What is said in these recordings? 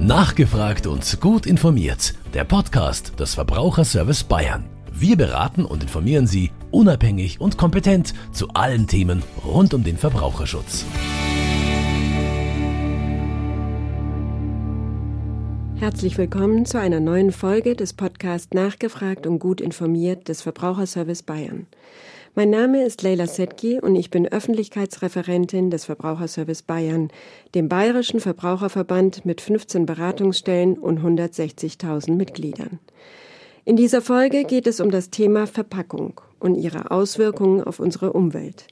Nachgefragt und gut informiert. Der Podcast des Verbraucherservice Bayern. Wir beraten und informieren Sie unabhängig und kompetent zu allen Themen rund um den Verbraucherschutz. Herzlich willkommen zu einer neuen Folge des Podcasts Nachgefragt und gut informiert des Verbraucherservice Bayern. Mein Name ist Leila Setki und ich bin Öffentlichkeitsreferentin des Verbraucherservice Bayern, dem bayerischen Verbraucherverband mit 15 Beratungsstellen und 160.000 Mitgliedern. In dieser Folge geht es um das Thema Verpackung und ihre Auswirkungen auf unsere Umwelt.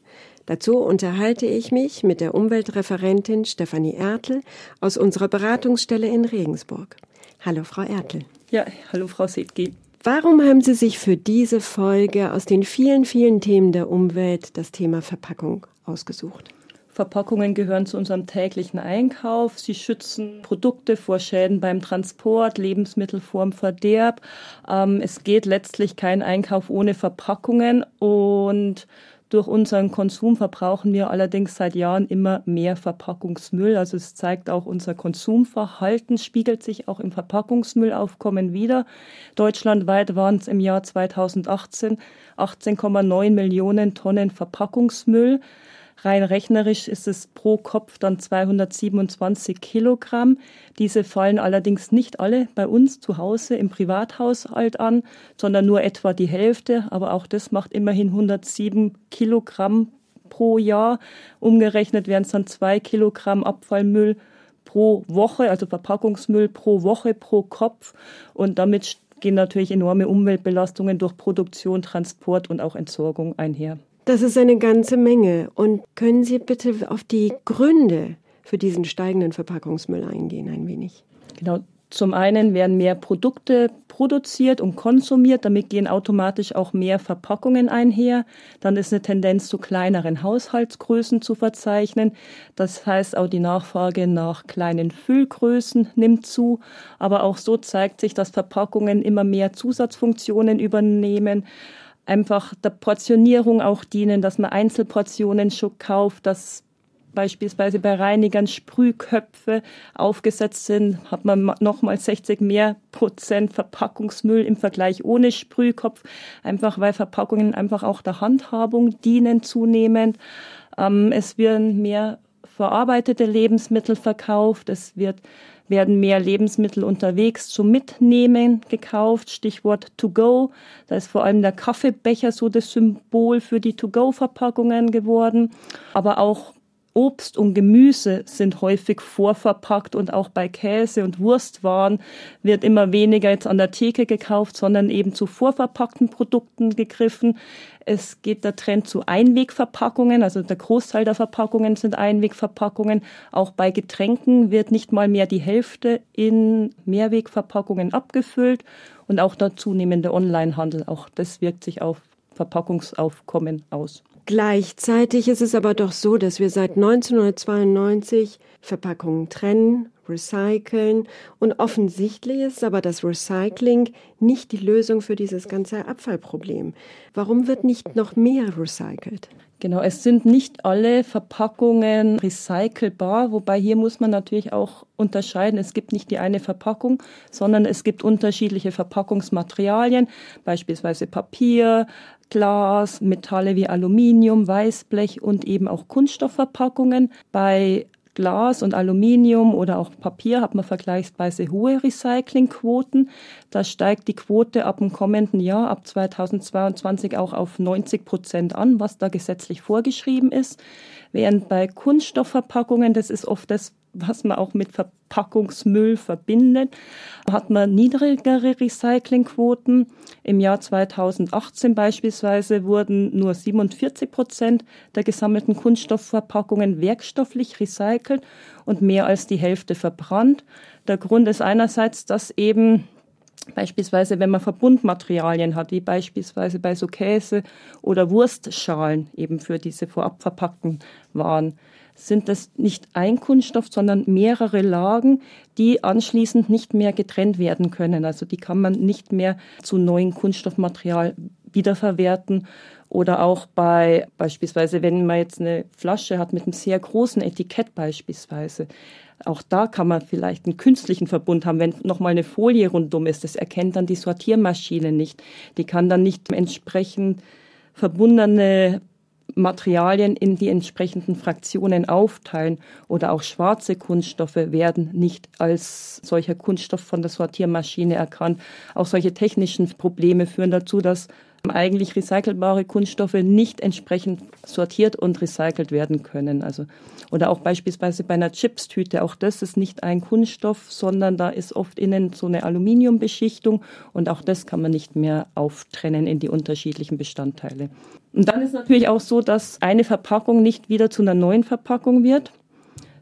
Dazu unterhalte ich mich mit der Umweltreferentin Stefanie Ertel aus unserer Beratungsstelle in Regensburg. Hallo, Frau Ertel. Ja, hallo, Frau Setki. Warum haben Sie sich für diese Folge aus den vielen, vielen Themen der Umwelt das Thema Verpackung ausgesucht? Verpackungen gehören zu unserem täglichen Einkauf. Sie schützen Produkte vor Schäden beim Transport, Lebensmittel vorm Verderb. Ähm, es geht letztlich kein Einkauf ohne Verpackungen und durch unseren Konsum verbrauchen wir allerdings seit Jahren immer mehr Verpackungsmüll. Also es zeigt auch unser Konsumverhalten, spiegelt sich auch im Verpackungsmüllaufkommen wieder. Deutschlandweit waren es im Jahr 2018 18,9 Millionen Tonnen Verpackungsmüll. Rein rechnerisch ist es pro Kopf dann 227 Kilogramm. Diese fallen allerdings nicht alle bei uns zu Hause im Privathaushalt an, sondern nur etwa die Hälfte. Aber auch das macht immerhin 107 Kilogramm pro Jahr. Umgerechnet wären es dann zwei Kilogramm Abfallmüll pro Woche, also Verpackungsmüll pro Woche pro Kopf. Und damit gehen natürlich enorme Umweltbelastungen durch Produktion, Transport und auch Entsorgung einher. Das ist eine ganze Menge. Und können Sie bitte auf die Gründe für diesen steigenden Verpackungsmüll eingehen ein wenig? Genau. Zum einen werden mehr Produkte produziert und konsumiert, damit gehen automatisch auch mehr Verpackungen einher. Dann ist eine Tendenz zu kleineren Haushaltsgrößen zu verzeichnen. Das heißt, auch die Nachfrage nach kleinen Füllgrößen nimmt zu. Aber auch so zeigt sich, dass Verpackungen immer mehr Zusatzfunktionen übernehmen einfach der Portionierung auch dienen, dass man Einzelportionen schon kauft, dass beispielsweise bei Reinigern Sprühköpfe aufgesetzt sind, hat man nochmal 60 mehr Prozent Verpackungsmüll im Vergleich ohne Sprühkopf, einfach weil Verpackungen einfach auch der Handhabung dienen zunehmend. Ähm, es werden mehr verarbeitete Lebensmittel verkauft, es wird werden mehr Lebensmittel unterwegs zum Mitnehmen gekauft. Stichwort To Go. Da ist vor allem der Kaffeebecher so das Symbol für die To Go Verpackungen geworden. Aber auch Obst und Gemüse sind häufig vorverpackt und auch bei Käse und Wurstwaren wird immer weniger jetzt an der Theke gekauft, sondern eben zu vorverpackten Produkten gegriffen. Es geht der Trend zu Einwegverpackungen, also der Großteil der Verpackungen sind Einwegverpackungen. Auch bei Getränken wird nicht mal mehr die Hälfte in Mehrwegverpackungen abgefüllt und auch der zunehmende Onlinehandel, auch das wirkt sich auf Verpackungsaufkommen aus. Gleichzeitig ist es aber doch so, dass wir seit 1992 Verpackungen trennen, recyceln und offensichtlich ist aber das Recycling nicht die Lösung für dieses ganze Abfallproblem. Warum wird nicht noch mehr recycelt? Genau, es sind nicht alle Verpackungen recycelbar, wobei hier muss man natürlich auch unterscheiden. Es gibt nicht die eine Verpackung, sondern es gibt unterschiedliche Verpackungsmaterialien, beispielsweise Papier, Glas, Metalle wie Aluminium, Weißblech und eben auch Kunststoffverpackungen. Bei Glas und Aluminium oder auch Papier hat man vergleichsweise hohe Recyclingquoten. Da steigt die Quote ab dem kommenden Jahr, ab 2022 auch auf 90 Prozent an, was da gesetzlich vorgeschrieben ist. Während bei Kunststoffverpackungen, das ist oft das, was man auch mit Verpackungsmüll verbindet, hat man niedrigere Recyclingquoten. Im Jahr 2018 beispielsweise wurden nur 47 Prozent der gesammelten Kunststoffverpackungen werkstofflich recycelt und mehr als die Hälfte verbrannt. Der Grund ist einerseits, dass eben Beispielsweise, wenn man Verbundmaterialien hat, wie beispielsweise bei so Käse oder Wurstschalen eben für diese vorab verpackten Waren, sind das nicht ein Kunststoff, sondern mehrere Lagen, die anschließend nicht mehr getrennt werden können. Also die kann man nicht mehr zu neuen Kunststoffmaterial wiederverwerten. Oder auch bei beispielsweise, wenn man jetzt eine Flasche hat mit einem sehr großen Etikett beispielsweise, Auch da kann man vielleicht einen künstlichen Verbund haben, wenn nochmal eine Folie rundum ist. Das erkennt dann die Sortiermaschine nicht. Die kann dann nicht entsprechend verbundene Materialien in die entsprechenden Fraktionen aufteilen oder auch schwarze Kunststoffe werden nicht als solcher Kunststoff von der Sortiermaschine erkannt. Auch solche technischen Probleme führen dazu, dass eigentlich recycelbare Kunststoffe nicht entsprechend sortiert und recycelt werden können. Also, oder auch beispielsweise bei einer Chipstüte, auch das ist nicht ein Kunststoff, sondern da ist oft innen so eine Aluminiumbeschichtung und auch das kann man nicht mehr auftrennen in die unterschiedlichen Bestandteile. Und dann ist natürlich auch so, dass eine Verpackung nicht wieder zu einer neuen Verpackung wird,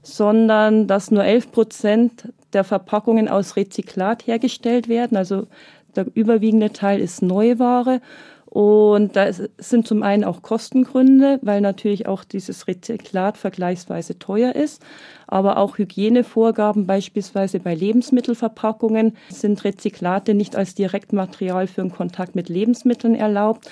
sondern dass nur 11 Prozent der Verpackungen aus Rezyklat hergestellt werden. Also der überwiegende Teil ist Neuware. Und da sind zum einen auch Kostengründe, weil natürlich auch dieses Rezyklat vergleichsweise teuer ist. Aber auch Hygienevorgaben, beispielsweise bei Lebensmittelverpackungen, sind Rezyklate nicht als Direktmaterial für den Kontakt mit Lebensmitteln erlaubt.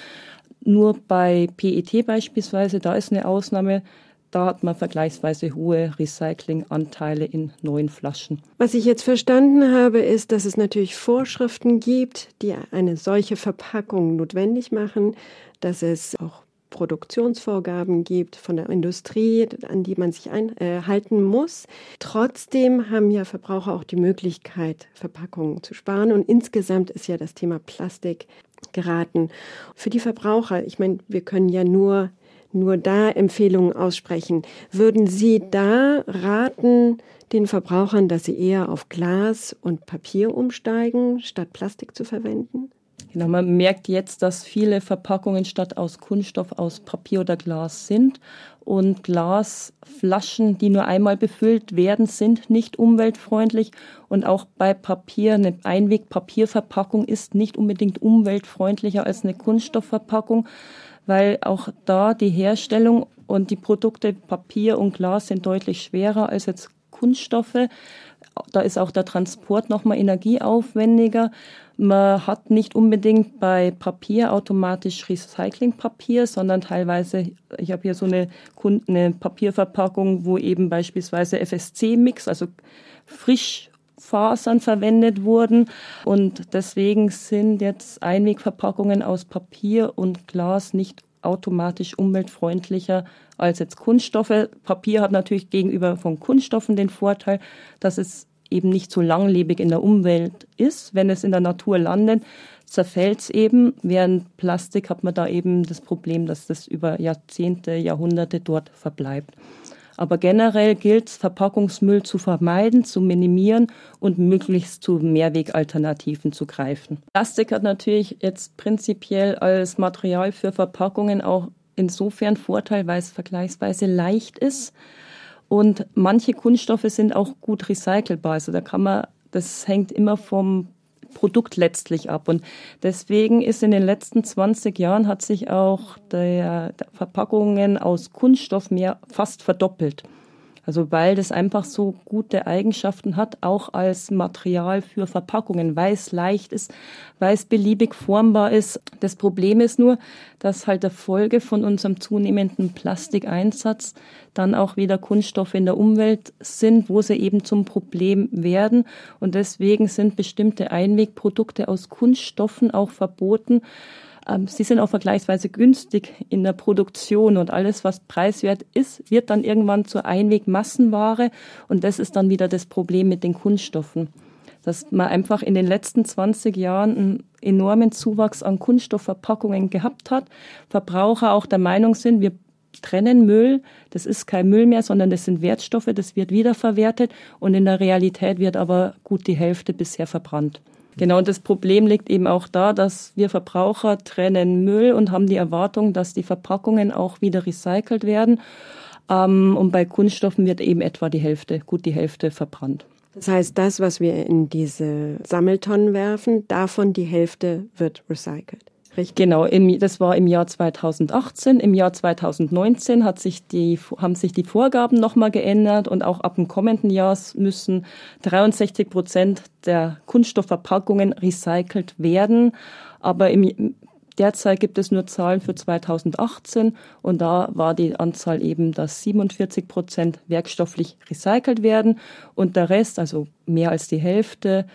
Nur bei PET beispielsweise, da ist eine Ausnahme, da hat man vergleichsweise hohe Recyclinganteile in neuen Flaschen. Was ich jetzt verstanden habe, ist, dass es natürlich Vorschriften gibt, die eine solche Verpackung notwendig machen, dass es auch Produktionsvorgaben gibt von der Industrie, an die man sich einhalten äh, muss. Trotzdem haben ja Verbraucher auch die Möglichkeit, Verpackungen zu sparen. Und insgesamt ist ja das Thema Plastik geraten. Für die Verbraucher, ich meine, wir können ja nur nur da Empfehlungen aussprechen. Würden Sie da raten den Verbrauchern, dass sie eher auf Glas und Papier umsteigen, statt Plastik zu verwenden? Genau, man merkt jetzt, dass viele Verpackungen statt aus Kunststoff aus Papier oder Glas sind. Und Glasflaschen, die nur einmal befüllt werden, sind nicht umweltfreundlich. Und auch bei Papier, eine Einwegpapierverpackung ist nicht unbedingt umweltfreundlicher als eine Kunststoffverpackung weil auch da die Herstellung und die Produkte Papier und Glas sind deutlich schwerer als jetzt Kunststoffe. Da ist auch der Transport nochmal energieaufwendiger. Man hat nicht unbedingt bei Papier automatisch Recyclingpapier, sondern teilweise, ich habe hier so eine, eine Papierverpackung, wo eben beispielsweise FSC-Mix, also frisch Fasern verwendet wurden. Und deswegen sind jetzt Einwegverpackungen aus Papier und Glas nicht automatisch umweltfreundlicher als jetzt Kunststoffe. Papier hat natürlich gegenüber von Kunststoffen den Vorteil, dass es eben nicht so langlebig in der Umwelt ist. Wenn es in der Natur landet, zerfällt es eben. Während Plastik hat man da eben das Problem, dass das über Jahrzehnte, Jahrhunderte dort verbleibt. Aber generell gilt es, Verpackungsmüll zu vermeiden, zu minimieren und möglichst zu Mehrwegalternativen zu greifen. Plastik hat natürlich jetzt prinzipiell als Material für Verpackungen auch insofern Vorteil, weil es vergleichsweise leicht ist. Und manche Kunststoffe sind auch gut recycelbar. Also da kann man, das hängt immer vom Produkt letztlich ab. Und deswegen ist in den letzten 20 Jahren hat sich auch der, der Verpackungen aus Kunststoff mehr fast verdoppelt. Also weil das einfach so gute Eigenschaften hat, auch als Material für Verpackungen, weil es leicht ist, weil es beliebig formbar ist. Das Problem ist nur, dass halt der Folge von unserem zunehmenden Plastikeinsatz dann auch wieder Kunststoffe in der Umwelt sind, wo sie eben zum Problem werden. Und deswegen sind bestimmte Einwegprodukte aus Kunststoffen auch verboten, sie sind auch vergleichsweise günstig in der Produktion und alles, was preiswert ist, wird dann irgendwann zur Einwegmassenware und das ist dann wieder das Problem mit den Kunststoffen. Dass man einfach in den letzten 20 Jahren einen enormen Zuwachs an Kunststoffverpackungen gehabt hat. Verbraucher auch der Meinung sind, wir trennen Müll, das ist kein Müll mehr, sondern das sind Wertstoffe, das wird wiederverwertet und in der Realität wird aber gut die Hälfte bisher verbrannt. Genau, und das Problem liegt eben auch da, dass wir Verbraucher trennen Müll und haben die Erwartung, dass die Verpackungen auch wieder recycelt werden. Ähm, und bei Kunststoffen wird eben etwa die Hälfte, gut die Hälfte verbrannt. Das heißt, das, was wir in diese Sammeltonnen werfen, davon die Hälfte wird recycelt. Richtig. Genau, im, das war im Jahr 2018. Im Jahr 2019 hat sich die, haben sich die Vorgaben nochmal geändert und auch ab dem kommenden Jahr müssen 63 Prozent der Kunststoffverpackungen recycelt werden. Aber im, Derzeit gibt es nur Zahlen für 2018 und da war die Anzahl eben, dass 47 Prozent werkstofflich recycelt werden und der Rest, also mehr als die Hälfte,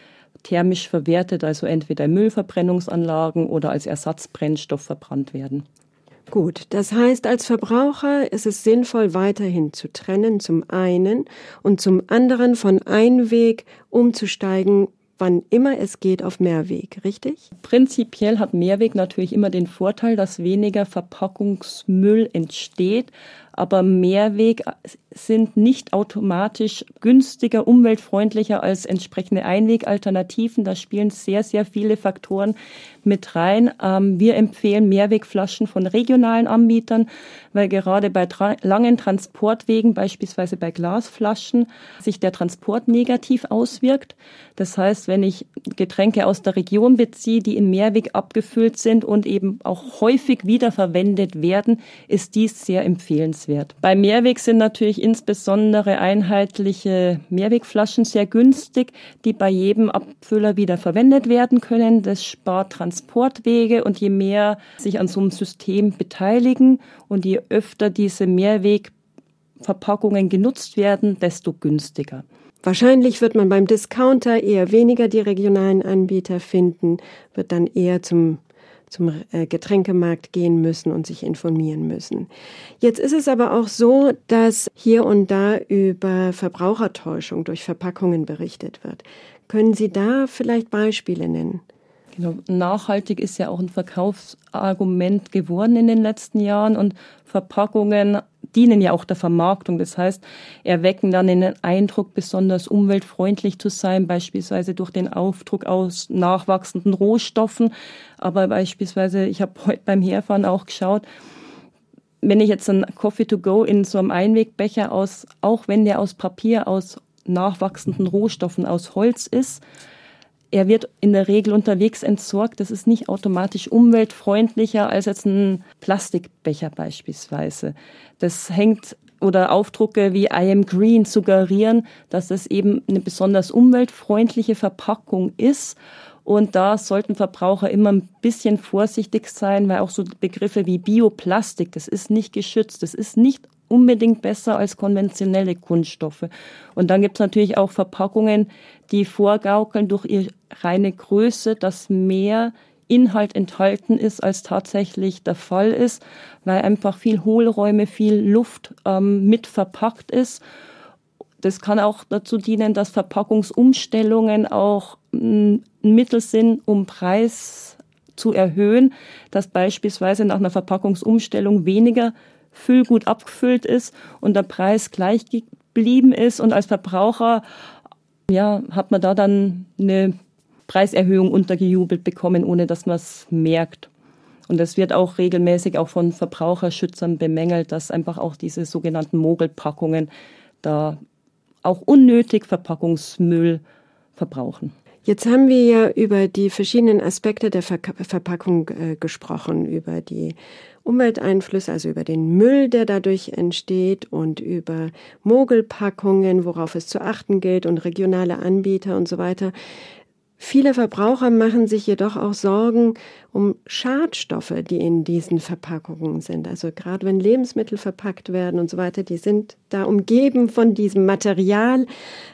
thermisch verwertet, also entweder in Müllverbrennungsanlagen oder als Ersatzbrennstoff verbrannt werden. Gut, das heißt, als Verbraucher ist es sinnvoll, weiterhin zu trennen, zum einen und zum anderen von Einweg umzusteigen wann immer es geht, auf Mehrweg, richtig? Prinzipiell hat Mehrweg natürlich immer den Vorteil, dass weniger Verpackungsmüll entsteht, aber Mehrweg sind nicht automatisch günstiger, umweltfreundlicher als entsprechende Einwegalternativen. Da spielen sehr, sehr viele Faktoren mit rein. Ähm, wir empfehlen Mehrwegflaschen von regionalen Anbietern, weil gerade bei langen Transportwegen, beispielsweise bei Glasflaschen, sich der Transport negativ auswirkt. Das heißt, wenn ich Getränke aus der Region beziehe, die in Mehrweg abgefüllt sind und eben auch häufig wiederverwendet werden, ist dies sehr empfehlenswert wert. Bei Mehrweg sind natürlich insbesondere einheitliche Mehrwegflaschen sehr günstig, die bei jedem Abfüller wieder verwendet werden können. Das spart Transportwege und je mehr sich an so einem System beteiligen und je öfter diese Mehrwegverpackungen genutzt werden, desto günstiger. Wahrscheinlich wird man beim Discounter eher weniger die regionalen Anbieter finden, wird dann eher zum zum äh, Getränkemarkt gehen müssen und sich informieren müssen. Jetzt ist es aber auch so, dass hier und da über Verbrauchertäuschung durch Verpackungen berichtet wird. Können Sie da vielleicht Beispiele nennen? Genau. Nachhaltig ist ja auch ein Verkaufsargument geworden in den letzten Jahren und Verpackungen dienen ja auch der Vermarktung. Das heißt, erwecken dann den Eindruck, besonders umweltfreundlich zu sein, beispielsweise durch den Aufdruck aus nachwachsenden Rohstoffen. Aber beispielsweise, ich habe heute beim Herfahren auch geschaut, wenn ich jetzt einen Coffee to go in so einem Einwegbecher aus, auch wenn der aus Papier, aus nachwachsenden Rohstoffen, aus Holz ist, er wird in der Regel unterwegs entsorgt. Das ist nicht automatisch umweltfreundlicher als jetzt ein Plastikbecher beispielsweise. Das hängt oder Aufdrucke wie I am green suggerieren, dass es eben eine besonders umweltfreundliche Verpackung ist. Und da sollten Verbraucher immer ein bisschen vorsichtig sein, weil auch so Begriffe wie Bioplastik, das ist nicht geschützt, das ist nicht unbedingt besser als konventionelle Kunststoffe. Und dann gibt es natürlich auch Verpackungen, die vorgaukeln durch ihre reine Größe, dass mehr Inhalt enthalten ist, als tatsächlich der Fall ist, weil einfach viel Hohlräume, viel Luft ähm, mit verpackt ist. Das kann auch dazu dienen, dass Verpackungsumstellungen auch ein Mittel sind, um Preis zu erhöhen, dass beispielsweise nach einer Verpackungsumstellung weniger Füllgut abgefüllt ist und der Preis gleich geblieben ist und als Verbraucher ja, hat man da dann eine Preiserhöhung untergejubelt bekommen, ohne dass man es merkt. Und es wird auch regelmäßig auch von Verbraucherschützern bemängelt, dass einfach auch diese sogenannten Mogelpackungen da auch unnötig Verpackungsmüll verbrauchen. Jetzt haben wir ja über die verschiedenen Aspekte der Ver Verpackung äh, gesprochen, über die Umwelteinflüsse, also über den Müll, der dadurch entsteht und über Mogelpackungen, worauf es zu achten gilt und regionale Anbieter und so weiter. Viele Verbraucher machen sich jedoch auch Sorgen um Schadstoffe, die in diesen Verpackungen sind. Also gerade wenn Lebensmittel verpackt werden und so weiter, die sind da umgeben von diesem Material,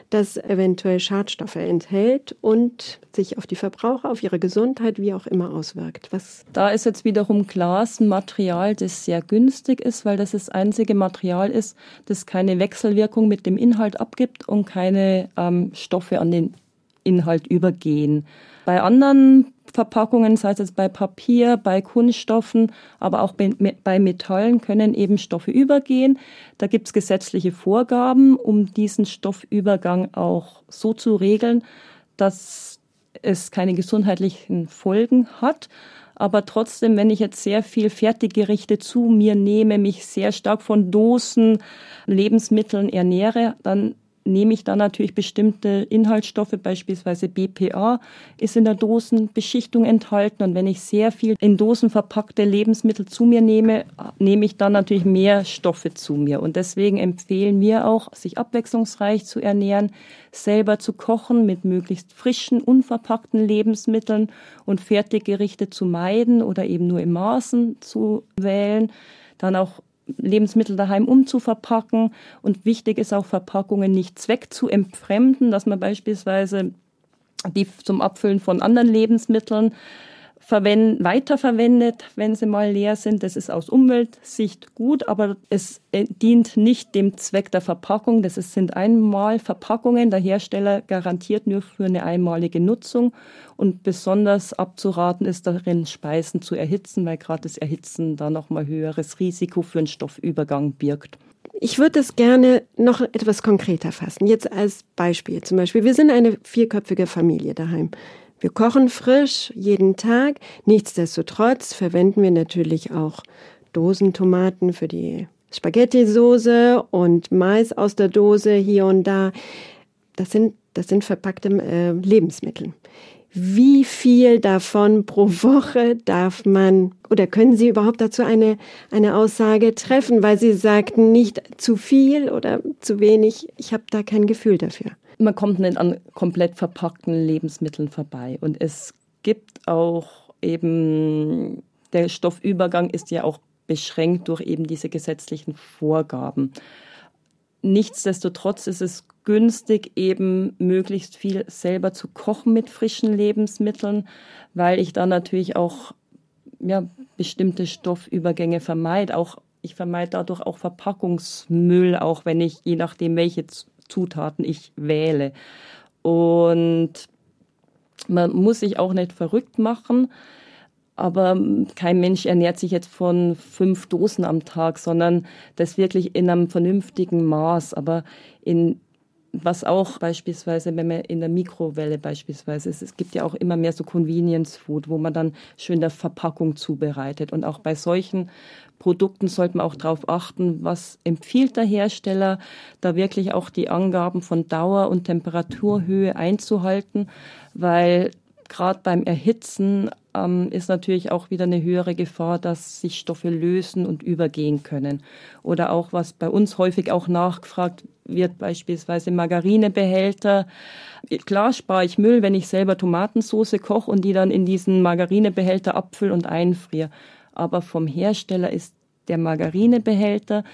das eventuell Schadstoffe enthält und sich auf die Verbraucher, auf ihre Gesundheit, wie auch immer auswirkt. Was? Da ist jetzt wiederum Glas ein Material, das sehr günstig ist, weil das das einzige Material ist, das keine Wechselwirkung mit dem Inhalt abgibt und keine ähm, Stoffe an den Inhalt übergehen. Bei anderen Verpackungen, sei es jetzt bei Papier, bei Kunststoffen, aber auch bei Metallen können eben Stoffe übergehen. Da gibt es gesetzliche Vorgaben, um diesen Stoffübergang auch so zu regeln, dass es keine gesundheitlichen Folgen hat. Aber trotzdem, wenn ich jetzt sehr viel Fertiggerichte zu mir nehme, mich sehr stark von Dosen, Lebensmitteln ernähre, dann nehme ich dann natürlich bestimmte Inhaltsstoffe, beispielsweise BPA ist in der Dosenbeschichtung enthalten. Und wenn ich sehr viel in Dosen verpackte Lebensmittel zu mir nehme, nehme ich dann natürlich mehr Stoffe zu mir. Und deswegen empfehlen wir auch, sich abwechslungsreich zu ernähren, selber zu kochen mit möglichst frischen, unverpackten Lebensmitteln und Fertiggerichte zu meiden oder eben nur im Maßen zu wählen. Dann auch Lebensmittel daheim umzuverpacken. Und wichtig ist auch, Verpackungen nicht zweck zu entfremden, dass man beispielsweise die zum Abfüllen von anderen Lebensmitteln verwend, weiterverwendet, wenn sie mal leer sind. Das ist aus Umweltsicht gut, aber es äh, dient nicht dem Zweck der Verpackung. Das sind einmal Verpackungen. Der Hersteller garantiert nur für eine einmalige Nutzung und besonders abzuraten ist darin, Speisen zu erhitzen, weil gerade das Erhitzen da nochmal höheres Risiko für einen Stoffübergang birgt. Ich würde das gerne noch etwas konkreter fassen. Jetzt als Beispiel zum Beispiel. Wir sind eine vierköpfige Familie daheim. Wir kochen frisch jeden Tag. Nichtsdestotrotz verwenden wir natürlich auch Dosentomaten für die Spaghetti-Soße und Mais aus der Dose hier und da. Das sind, das sind verpackte äh, Lebensmittel. Wie viel davon pro Woche darf man oder können Sie überhaupt dazu eine, eine Aussage treffen, weil Sie sagten, nicht zu viel oder zu wenig? Ich habe da kein Gefühl dafür man kommt nicht an komplett verpackten Lebensmitteln vorbei. Und es gibt auch eben, der Stoffübergang ist ja auch beschränkt durch eben diese gesetzlichen Vorgaben. Nichtsdestotrotz ist es günstig, eben möglichst viel selber zu kochen mit frischen Lebensmitteln, weil ich da natürlich auch ja, bestimmte Stoffübergänge vermeide. Auch ich vermeide dadurch auch Verpackungsmüll, auch wenn ich je nachdem welche Zutaten ich wähle. Und man muss sich auch nicht verrückt machen, aber kein Mensch ernährt sich jetzt von fünf Dosen am Tag, sondern das wirklich in einem vernünftigen Maß. Aber in was auch beispielsweise, wenn man in der Mikrowelle beispielsweise ist, es gibt ja auch immer mehr so Convenience Food, wo man dann schön der Verpackung zubereitet. Und auch bei solchen Produkten sollte man auch darauf achten, was empfiehlt der Hersteller, da wirklich auch die Angaben von Dauer und Temperaturhöhe einzuhalten, weil gerade beim Erhitzen ähm, ist natürlich auch wieder eine höhere Gefahr, dass sich Stoffe lösen und übergehen können. Oder auch, was bei uns häufig auch nachgefragt wird, beispielsweise Margarinebehälter. Klar spare ich Müll, wenn ich selber Tomatensauce koche und die dann in diesen Margarinebehälter abfülle und einfriere. Aber vom Hersteller ist der Margarinebehälter,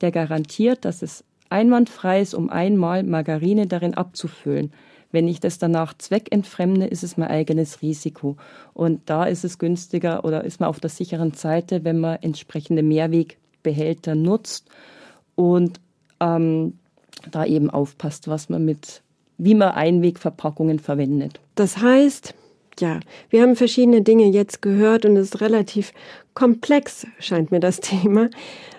der garantiert, dass es einwandfrei ist, um einmal Margarine darin abzufüllen. Wenn ich das danach zweckentfremde, ist es mein eigenes Risiko. Und da ist es günstiger oder ist man auf der sicheren Seite, wenn man entsprechende Mehrwegbehälter nutzt und ähm, da eben aufpasst, was man mit, wie man Einwegverpackungen verwendet. Das heißt, ja, wir haben verschiedene Dinge jetzt gehört und es ist relativ komplex, scheint mir das Thema.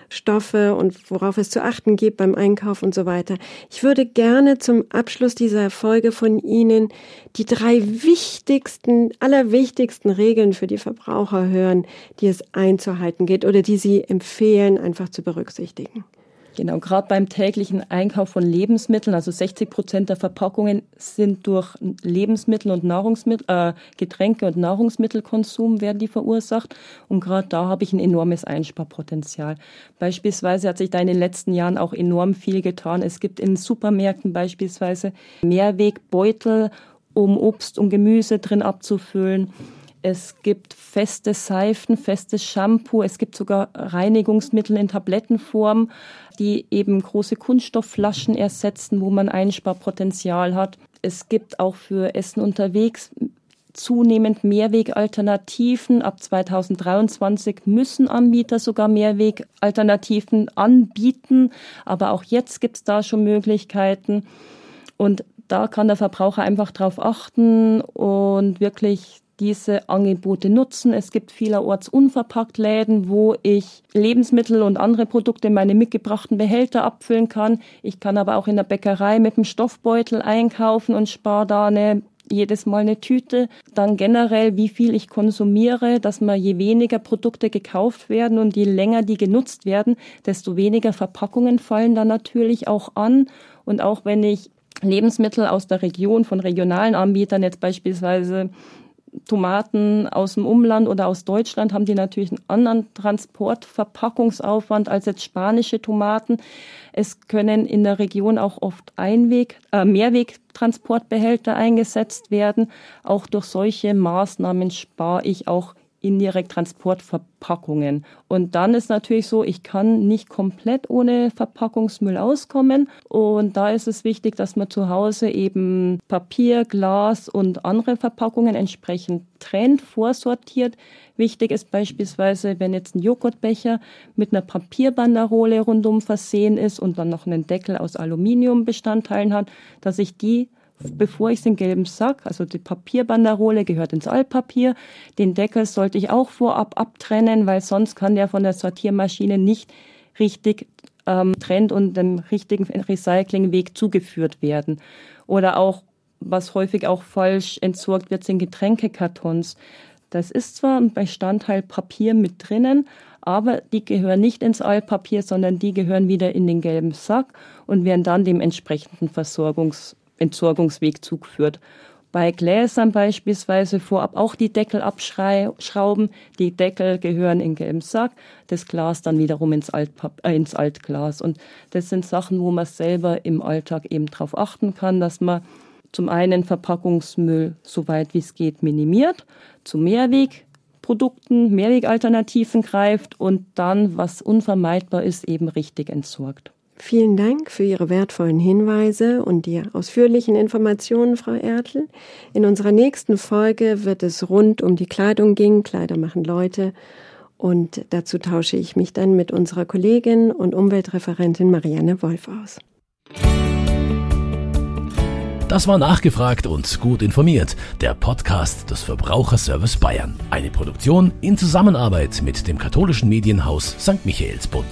Stoffe und worauf es zu achten gibt beim Einkauf und so weiter. Ich würde gerne zum Abschluss dieser Folge von Ihnen die drei wichtigsten, allerwichtigsten Regeln für die Verbraucher hören, die es einzuhalten geht oder die Sie empfehlen, einfach zu berücksichtigen. Genau, gerade beim täglichen Einkauf von Lebensmitteln, also 60 Prozent der Verpackungen sind durch Lebensmittel und Nahrungsmittel, äh, Getränke und Nahrungsmittelkonsum werden die verursacht. Und gerade da habe ich ein enormes Einsparpotenzial. Beispielsweise hat sich da in den letzten Jahren auch enorm viel getan. Es gibt in Supermärkten beispielsweise Mehrwegbeutel, um Obst und Gemüse drin abzufüllen. Es gibt feste Seifen, festes Shampoo. Es gibt sogar Reinigungsmittel in Tablettenform, die eben große Kunststoffflaschen ersetzen, wo man Einsparpotenzial hat. Es gibt auch für Essen unterwegs zunehmend Mehrwegalternativen. Ab 2023 müssen Anbieter sogar Mehrwegalternativen anbieten. Aber auch jetzt gibt es da schon Möglichkeiten. Und da kann der Verbraucher einfach darauf achten und wirklich diese Angebote nutzen. Es gibt vielerorts unverpackt Läden, wo ich Lebensmittel und andere Produkte in meine mitgebrachten Behälter abfüllen kann. Ich kann aber auch in der Bäckerei mit dem Stoffbeutel einkaufen und spare da eine jedes Mal eine Tüte. Dann generell, wie viel ich konsumiere, dass man je weniger Produkte gekauft werden und je länger die genutzt werden, desto weniger Verpackungen fallen dann natürlich auch an. Und auch wenn ich Lebensmittel aus der Region von regionalen Anbietern jetzt beispielsweise Tomaten aus dem Umland oder aus Deutschland haben die natürlich einen anderen Transportverpackungsaufwand als jetzt spanische Tomaten. Es können in der Region auch oft Einweg, äh, Mehrwegtransportbehälter eingesetzt werden. Auch durch solche Maßnahmen spare ich auch indirekt Transportverpackungen. Und dann ist natürlich so, ich kann nicht komplett ohne Verpackungsmüll auskommen. Und da ist es wichtig, dass man zu Hause eben Papier, Glas und andere Verpackungen entsprechend trennt, vorsortiert. Wichtig ist beispielsweise, wenn jetzt ein Joghurtbecher mit einer Papierbanderole rundum versehen ist und dann noch einen Deckel aus Aluminiumbestandteilen hat, dass ich die bevor ich den gelben Sack, also die Papierbanderole gehört ins Altpapier. Den Deckel sollte ich auch vorab abtrennen, weil sonst kann der von der Sortiermaschine nicht richtig ähm, trennt und dem richtigen Recyclingweg zugeführt werden. Oder auch, was häufig auch falsch entsorgt wird, sind Getränkekartons. Das ist zwar ein Bestandteil Papier mit drinnen, aber die gehören nicht ins Altpapier, sondern die gehören wieder in den gelben Sack und werden dann dem entsprechenden Versorgungs Entsorgungsweg zugeführt. Bei Gläsern beispielsweise vorab auch die Deckel abschrauben. Die Deckel gehören in gelben Sack, das Glas dann wiederum ins, Altpap äh, ins Altglas. Und das sind Sachen, wo man selber im Alltag eben darauf achten kann, dass man zum einen Verpackungsmüll so weit wie es geht minimiert, zu Mehrwegprodukten, Mehrwegalternativen greift und dann, was unvermeidbar ist, eben richtig entsorgt. Vielen Dank für Ihre wertvollen Hinweise und die ausführlichen Informationen, Frau Ertl. In unserer nächsten Folge wird es rund um die Kleidung gehen. Kleider machen Leute. Und dazu tausche ich mich dann mit unserer Kollegin und Umweltreferentin Marianne Wolf aus. Das war nachgefragt und gut informiert. Der Podcast des Verbraucherservice Bayern. Eine Produktion in Zusammenarbeit mit dem katholischen Medienhaus St. Michaelsbund.